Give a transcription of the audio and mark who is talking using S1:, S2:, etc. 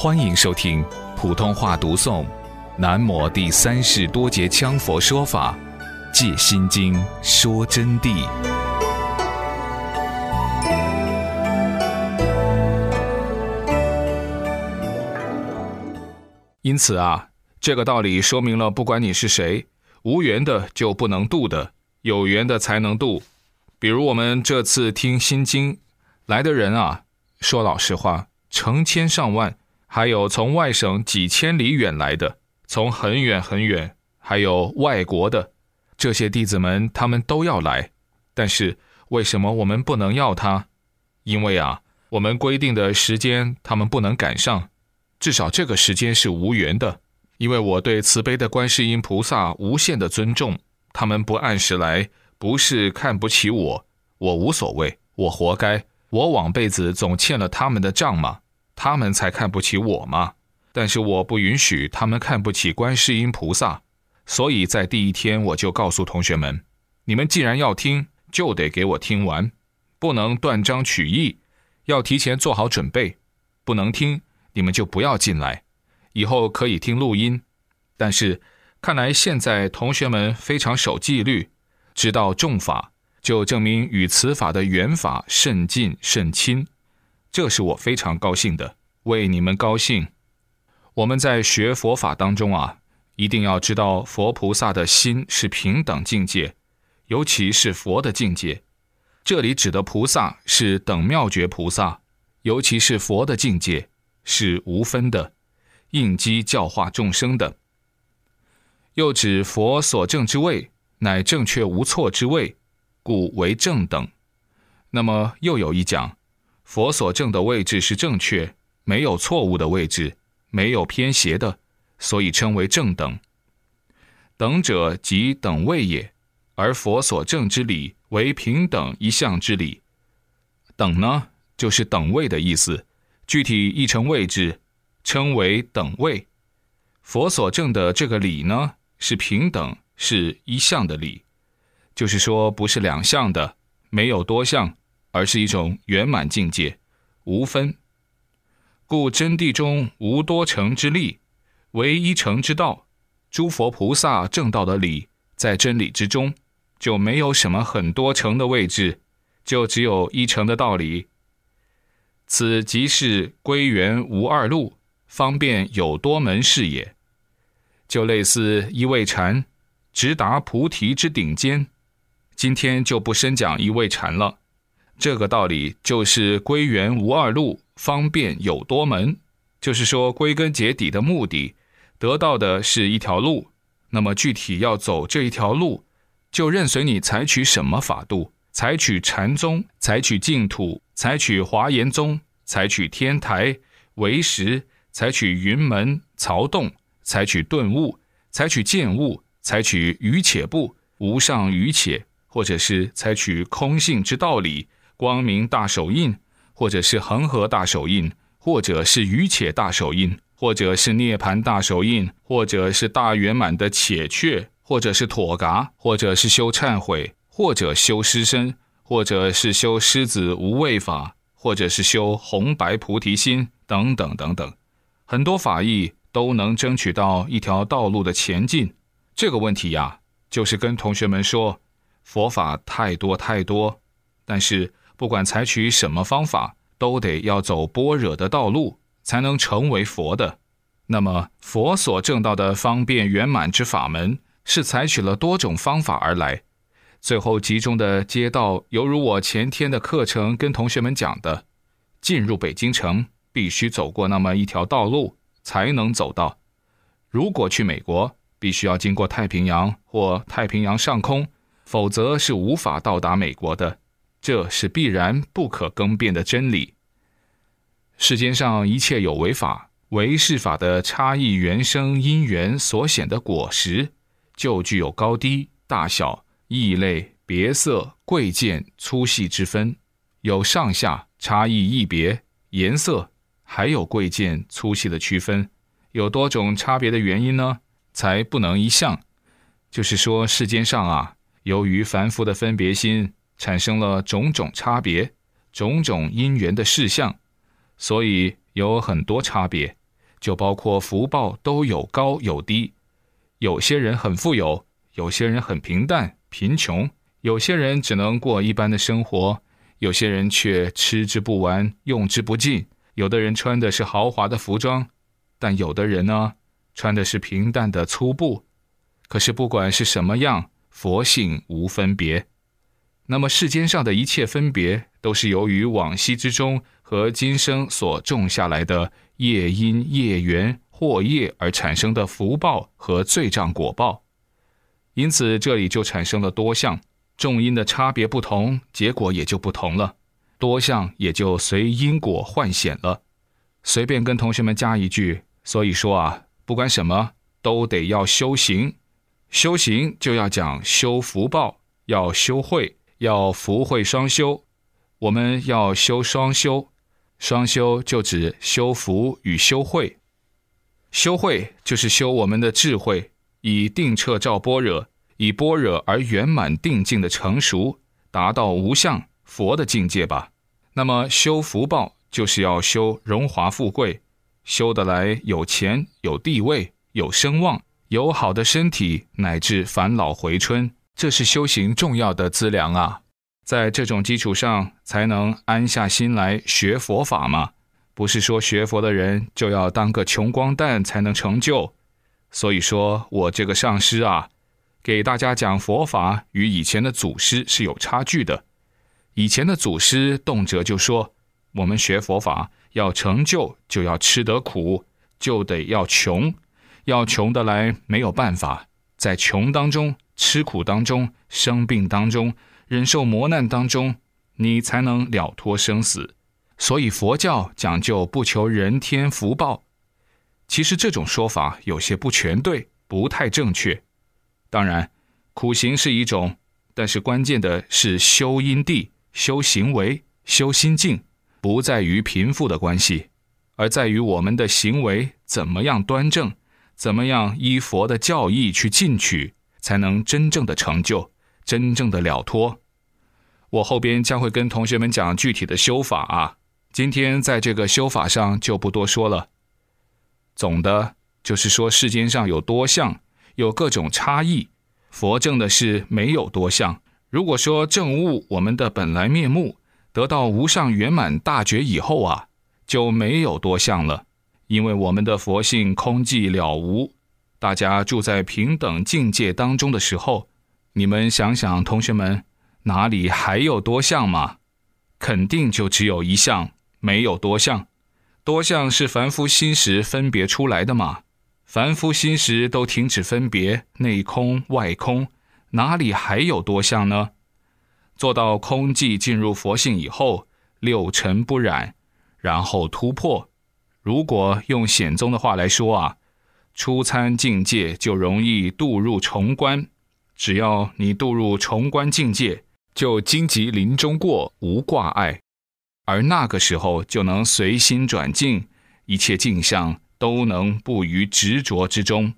S1: 欢迎收听普通话读诵《南摩第三世多杰羌佛说法·借心经说真谛》。因此啊，这个道理说明了，不管你是谁，无缘的就不能度的，有缘的才能度。比如我们这次听心经来的人啊，说老实话，成千上万。还有从外省几千里远来的，从很远很远，还有外国的这些弟子们，他们都要来。但是为什么我们不能要他？因为啊，我们规定的时间他们不能赶上，至少这个时间是无缘的。因为我对慈悲的观世音菩萨无限的尊重，他们不按时来，不是看不起我，我无所谓，我活该，我往辈子总欠了他们的账嘛。他们才看不起我吗？但是我不允许他们看不起观世音菩萨，所以在第一天我就告诉同学们：你们既然要听，就得给我听完，不能断章取义，要提前做好准备。不能听，你们就不要进来。以后可以听录音，但是看来现在同学们非常守纪律，知道重法，就证明与此法的缘法甚近甚亲。这是我非常高兴的，为你们高兴。我们在学佛法当中啊，一定要知道佛菩萨的心是平等境界，尤其是佛的境界。这里指的菩萨是等妙觉菩萨，尤其是佛的境界是无分的，应机教化众生的。又指佛所证之位乃正确无错之位，故为正等。那么又有一讲。佛所证的位置是正确，没有错误的位置，没有偏斜的，所以称为正等。等者即等位也，而佛所证之理为平等一项之理。等呢，就是等位的意思，具体译成位置，称为等位。佛所证的这个理呢，是平等，是一项的理，就是说不是两项的，没有多项。而是一种圆满境界，无分，故真谛中无多成之力，唯一成之道。诸佛菩萨正道的理，在真理之中，就没有什么很多成的位置，就只有一成的道理。此即是归元无二路，方便有多门事也。就类似一味禅，直达菩提之顶尖。今天就不深讲一味禅了。这个道理就是归元无二路，方便有多门。就是说，归根结底的目的，得到的是一条路。那么具体要走这一条路，就任随你采取什么法度：采取禅宗，采取净土，采取华严宗，采取天台、唯识，采取云门、曹洞，采取顿悟，采取见悟，采取余且不无上余且，或者是采取空性之道理。光明大手印，或者是恒河大手印，或者是余且大手印，或者是涅盘大手印，或者是大圆满的且却，或者是妥嘎，或者是修忏悔，或者修师身，或者是修狮子无畏法，或者是修红白菩提心等等等等，很多法义都能争取到一条道路的前进。这个问题呀，就是跟同学们说，佛法太多太多，但是。不管采取什么方法，都得要走般若的道路，才能成为佛的。那么，佛所证到的方便圆满之法门，是采取了多种方法而来，最后集中的街道，犹如我前天的课程跟同学们讲的，进入北京城必须走过那么一条道路，才能走到。如果去美国，必须要经过太平洋或太平洋上空，否则是无法到达美国的。这是必然不可更变的真理。世间上一切有为法，为是法的差异原生因缘所显的果实，就具有高低、大小、异类、别色、贵贱、粗细之分，有上下差异异别、颜色，还有贵贱粗细的区分，有多种差别的原因呢，才不能一项。就是说，世间上啊，由于凡夫的分别心。产生了种种差别，种种因缘的事项，所以有很多差别，就包括福报都有高有低。有些人很富有，有些人很平淡贫穷，有些人只能过一般的生活，有些人却吃之不完，用之不尽。有的人穿的是豪华的服装，但有的人呢，穿的是平淡的粗布。可是不管是什么样，佛性无分别。那么世间上的一切分别，都是由于往昔之中和今生所种下来的业因、业缘、祸业而产生的福报和罪障果报。因此，这里就产生了多相，种因的差别不同，结果也就不同了。多相也就随因果幻显了。随便跟同学们加一句，所以说啊，不管什么都得要修行，修行就要讲修福报，要修慧。要福慧双修，我们要修双修，双修就指修福与修慧。修慧就是修我们的智慧，以定彻照般若，以般若而圆满定境的成熟，达到无相佛的境界吧。那么修福报就是要修荣华富贵，修得来有钱、有地位、有声望、有好的身体，乃至返老回春。这是修行重要的资粮啊，在这种基础上才能安下心来学佛法嘛。不是说学佛的人就要当个穷光蛋才能成就。所以说我这个上师啊，给大家讲佛法与以前的祖师是有差距的。以前的祖师动辄就说，我们学佛法要成就，就要吃得苦，就得要穷，要穷得来没有办法，在穷当中。吃苦当中，生病当中，忍受磨难当中，你才能了脱生死。所以佛教讲究不求人天福报。其实这种说法有些不全对，不太正确。当然，苦行是一种，但是关键的是修因地、修行为、修心境，不在于贫富的关系，而在于我们的行为怎么样端正，怎么样依佛的教义去进取。才能真正的成就，真正的了脱。我后边将会跟同学们讲具体的修法啊，今天在这个修法上就不多说了。总的就是说，世间上有多相，有各种差异。佛正的是没有多相。如果说正悟我们的本来面目，得到无上圆满大觉以后啊，就没有多相了，因为我们的佛性空寂了无。大家住在平等境界当中的时候，你们想想，同学们哪里还有多相吗？肯定就只有一相，没有多相。多相是凡夫心识分别出来的嘛？凡夫心识都停止分别，内空外空，哪里还有多相呢？做到空寂，进入佛性以后，六尘不染，然后突破。如果用显宗的话来说啊。出参境界就容易渡入重关，只要你渡入重关境界，就荆棘林中过，无挂碍，而那个时候就能随心转境，一切境相都能不于执着之中。